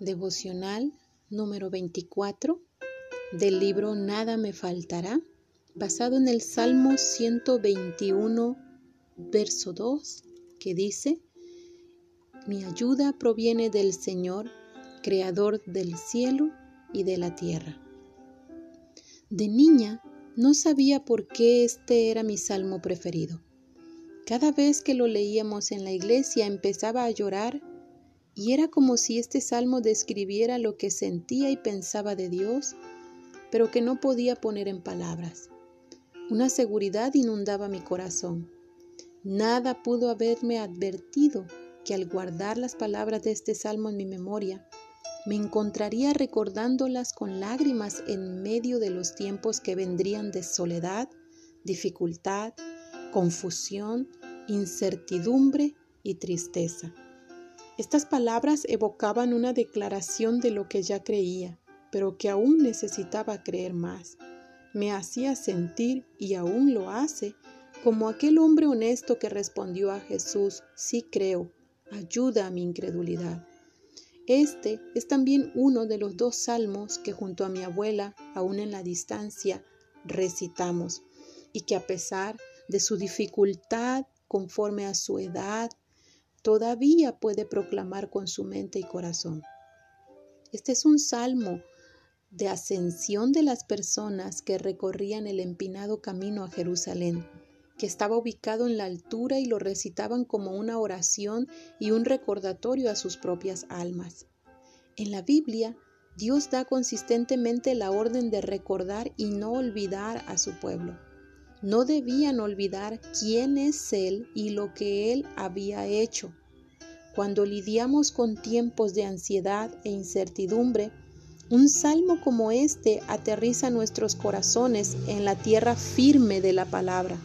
Devocional número 24 del libro Nada me faltará, basado en el Salmo 121, verso 2, que dice, Mi ayuda proviene del Señor, Creador del cielo y de la tierra. De niña no sabía por qué este era mi salmo preferido. Cada vez que lo leíamos en la iglesia empezaba a llorar y era como si este salmo describiera lo que sentía y pensaba de Dios, pero que no podía poner en palabras. Una seguridad inundaba mi corazón. Nada pudo haberme advertido que al guardar las palabras de este salmo en mi memoria, me encontraría recordándolas con lágrimas en medio de los tiempos que vendrían de soledad, dificultad, confusión, incertidumbre y tristeza. Estas palabras evocaban una declaración de lo que ya creía, pero que aún necesitaba creer más. Me hacía sentir, y aún lo hace, como aquel hombre honesto que respondió a Jesús, sí creo, ayuda a mi incredulidad. Este es también uno de los dos salmos que junto a mi abuela, aún en la distancia, recitamos, y que a pesar de su dificultad conforme a su edad, todavía puede proclamar con su mente y corazón. Este es un salmo de ascensión de las personas que recorrían el empinado camino a Jerusalén, que estaba ubicado en la altura y lo recitaban como una oración y un recordatorio a sus propias almas. En la Biblia, Dios da consistentemente la orden de recordar y no olvidar a su pueblo no debían olvidar quién es Él y lo que Él había hecho. Cuando lidiamos con tiempos de ansiedad e incertidumbre, un salmo como este aterriza nuestros corazones en la tierra firme de la palabra.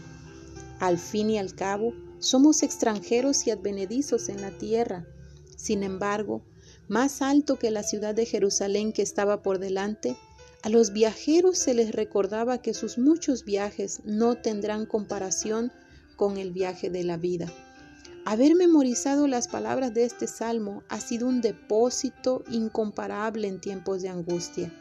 Al fin y al cabo, somos extranjeros y advenedizos en la tierra. Sin embargo, más alto que la ciudad de Jerusalén que estaba por delante, a los viajeros se les recordaba que sus muchos viajes no tendrán comparación con el viaje de la vida. Haber memorizado las palabras de este salmo ha sido un depósito incomparable en tiempos de angustia.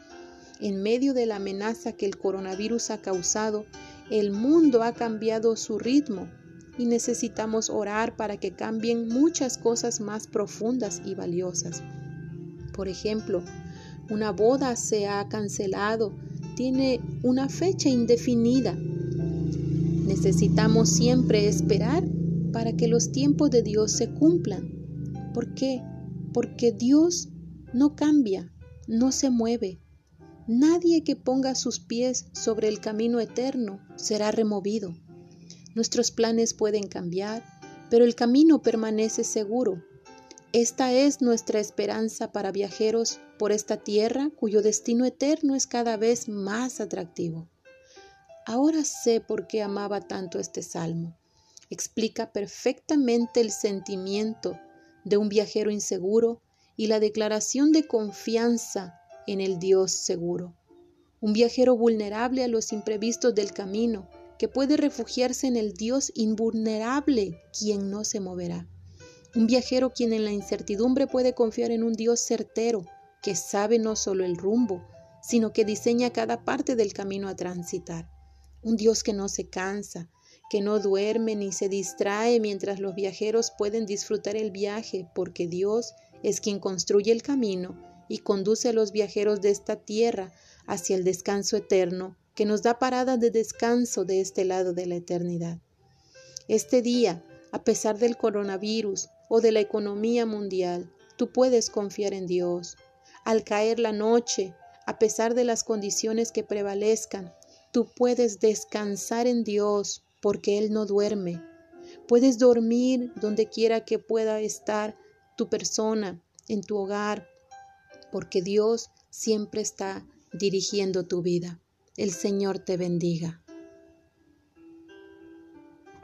En medio de la amenaza que el coronavirus ha causado, el mundo ha cambiado su ritmo y necesitamos orar para que cambien muchas cosas más profundas y valiosas. Por ejemplo, una boda se ha cancelado, tiene una fecha indefinida. Necesitamos siempre esperar para que los tiempos de Dios se cumplan. ¿Por qué? Porque Dios no cambia, no se mueve. Nadie que ponga sus pies sobre el camino eterno será removido. Nuestros planes pueden cambiar, pero el camino permanece seguro esta es nuestra esperanza para viajeros por esta tierra cuyo destino eterno es cada vez más atractivo. Ahora sé por qué amaba tanto este salmo. Explica perfectamente el sentimiento de un viajero inseguro y la declaración de confianza en el Dios seguro. Un viajero vulnerable a los imprevistos del camino, que puede refugiarse en el Dios invulnerable, quien no se moverá. Un viajero quien en la incertidumbre puede confiar en un Dios certero, que sabe no solo el rumbo, sino que diseña cada parte del camino a transitar. Un Dios que no se cansa, que no duerme ni se distrae mientras los viajeros pueden disfrutar el viaje, porque Dios es quien construye el camino y conduce a los viajeros de esta tierra hacia el descanso eterno, que nos da parada de descanso de este lado de la eternidad. Este día, a pesar del coronavirus, o de la economía mundial, tú puedes confiar en Dios. Al caer la noche, a pesar de las condiciones que prevalezcan, tú puedes descansar en Dios porque Él no duerme. Puedes dormir donde quiera que pueda estar tu persona, en tu hogar, porque Dios siempre está dirigiendo tu vida. El Señor te bendiga.